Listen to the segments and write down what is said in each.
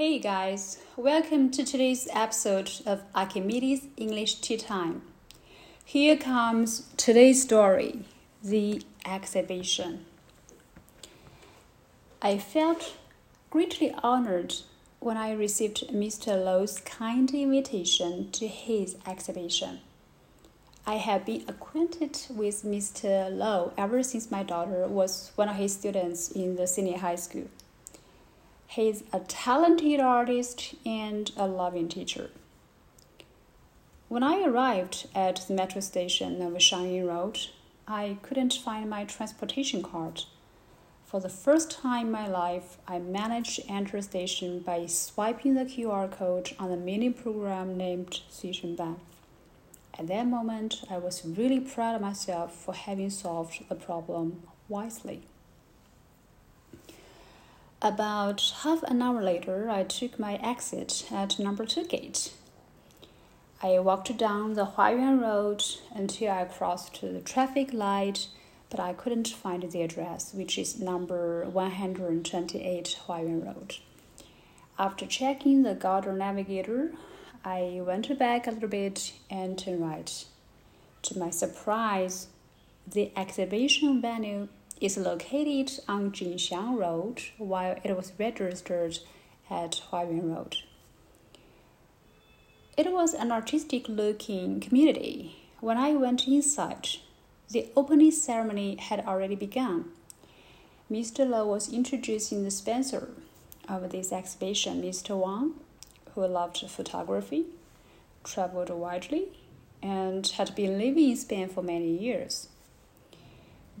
Hey guys, welcome to today's episode of Archimedes English Tea Time. Here comes today's story The Exhibition. I felt greatly honored when I received Mr. Lou's kind invitation to his exhibition. I have been acquainted with Mr. Lou ever since my daughter was one of his students in the senior high school. He's a talented artist and a loving teacher. When I arrived at the metro station of Xiangyin Road, I couldn't find my transportation card. For the first time in my life, I managed to enter the station by swiping the QR code on the mini program named Ban. At that moment, I was really proud of myself for having solved the problem wisely. About half an hour later, I took my exit at number two gate. I walked down the Huayuan Road until I crossed the traffic light, but I couldn't find the address, which is number 128 Huayuan Road. After checking the Gaode Navigator, I went back a little bit and turned right. To my surprise, the exhibition venue is located on Jingxiang Road while it was registered at Huayuan Road. It was an artistic looking community. When I went inside, the opening ceremony had already begun. Mr. Lou was introducing the sponsor of this exhibition, Mr. Wang, who loved photography, traveled widely, and had been living in Spain for many years.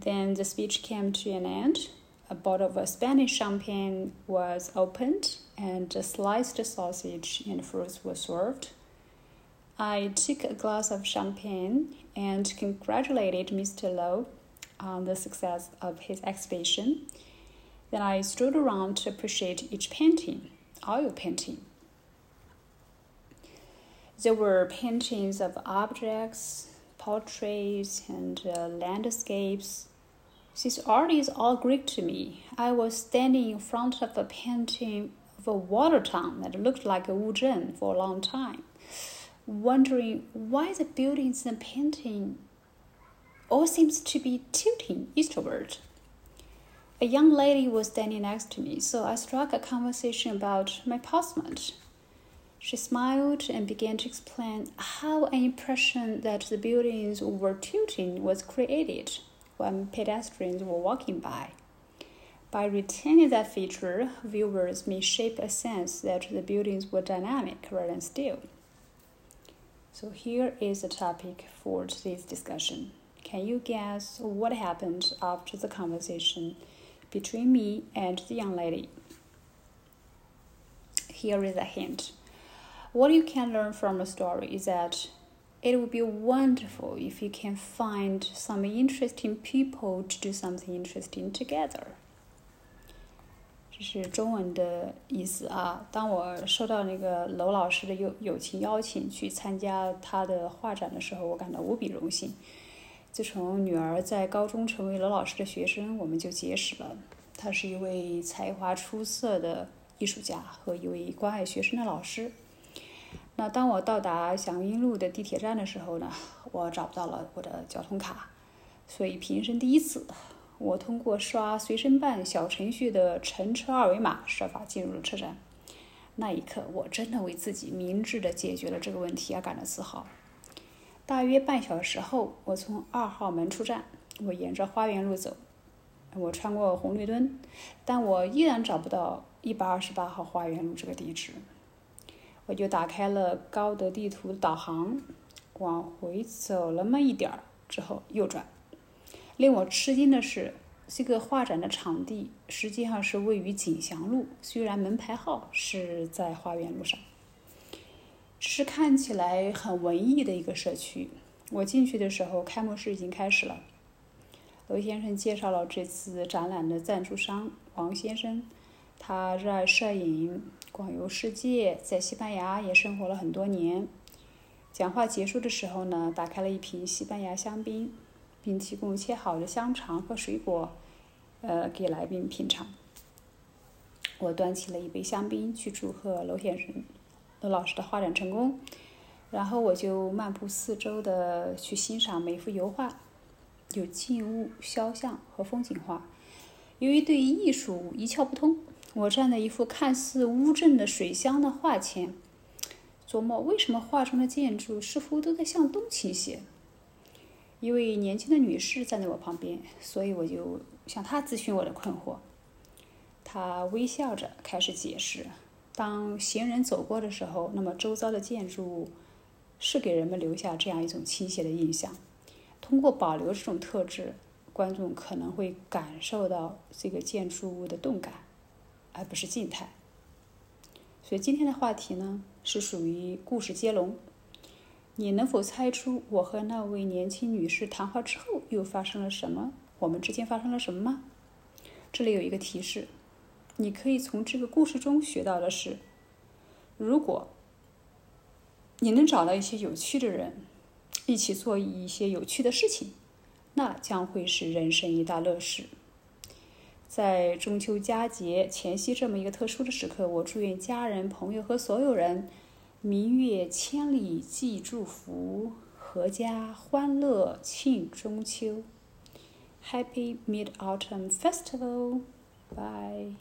Then the speech came to an end. A bottle of Spanish champagne was opened, and a sliced sausage and fruits were served. I took a glass of champagne and congratulated Mr. Lou on the success of his exhibition. Then I strolled around to appreciate each painting, oil painting. There were paintings of objects, portraits, and uh, landscapes. This art is all Greek to me. I was standing in front of a painting of a water town that looked like a Wuzhen for a long time, wondering why the buildings in the painting all seems to be tilting eastward. A young lady was standing next to me, so I struck a conversation about my passport. She smiled and began to explain how an impression that the buildings were tilting was created when pedestrians were walking by. By retaining that feature, viewers may shape a sense that the buildings were dynamic rather than still. So, here is the topic for today's discussion. Can you guess what happened after the conversation between me and the young lady? Here is a hint. What you can learn from a story is that it would be wonderful if you can find some interesting people to do something interesting together. 这是中文的意思啊。当我收到那个娄老师的友友情邀请去参加他的画展的时候，我感到无比荣幸。自从女儿在高中成为娄老师的学生，我们就结识了。他是一位才华出色的艺术家和一位关爱学生的老师。那当我到达祥云路的地铁站的时候呢，我找不到了我的交通卡，所以平生第一次，我通过刷随身办小程序的乘车二维码设法进入了车站。那一刻，我真的为自己明智的解决了这个问题而感到自豪。大约半小时后，我从二号门出站，我沿着花园路走，我穿过红绿灯，但我依然找不到一百二十八号花园路这个地址。我就打开了高德地图导航，往回走了那么一点儿之后右转。令我吃惊的是，这个画展的场地实际上是位于锦祥路，虽然门牌号是在花园路上，是看起来很文艺的一个社区。我进去的时候，开幕式已经开始了。娄先生介绍了这次展览的赞助商王先生，他热爱摄影。网游世界，在西班牙也生活了很多年。讲话结束的时候呢，打开了一瓶西班牙香槟，并提供切好的香肠和水果，呃，给来宾品尝。我端起了一杯香槟去祝贺娄先生、娄老师的画展成功，然后我就漫步四周的去欣赏每幅油画，有静物、肖像和风景画。由于对于艺术一窍不通，我站在一幅看似乌镇的水乡的画前，琢磨为什么画中的建筑似乎都在向东倾斜。一位年轻的女士站在我旁边，所以我就向她咨询我的困惑。她微笑着开始解释：当行人走过的时候，那么周遭的建筑物是给人们留下这样一种倾斜的印象。通过保留这种特质，观众可能会感受到这个建筑物的动感，而不是静态。所以今天的话题呢，是属于故事接龙。你能否猜出我和那位年轻女士谈话之后又发生了什么？我们之间发生了什么吗？这里有一个提示，你可以从这个故事中学到的是：如果你能找到一些有趣的人，一起做一些有趣的事情，那将会是人生一大乐事。在中秋佳节前夕这么一个特殊的时刻，我祝愿家人、朋友和所有人。明月千里寄祝福，阖家欢乐庆中秋。Happy Mid Autumn Festival! Bye.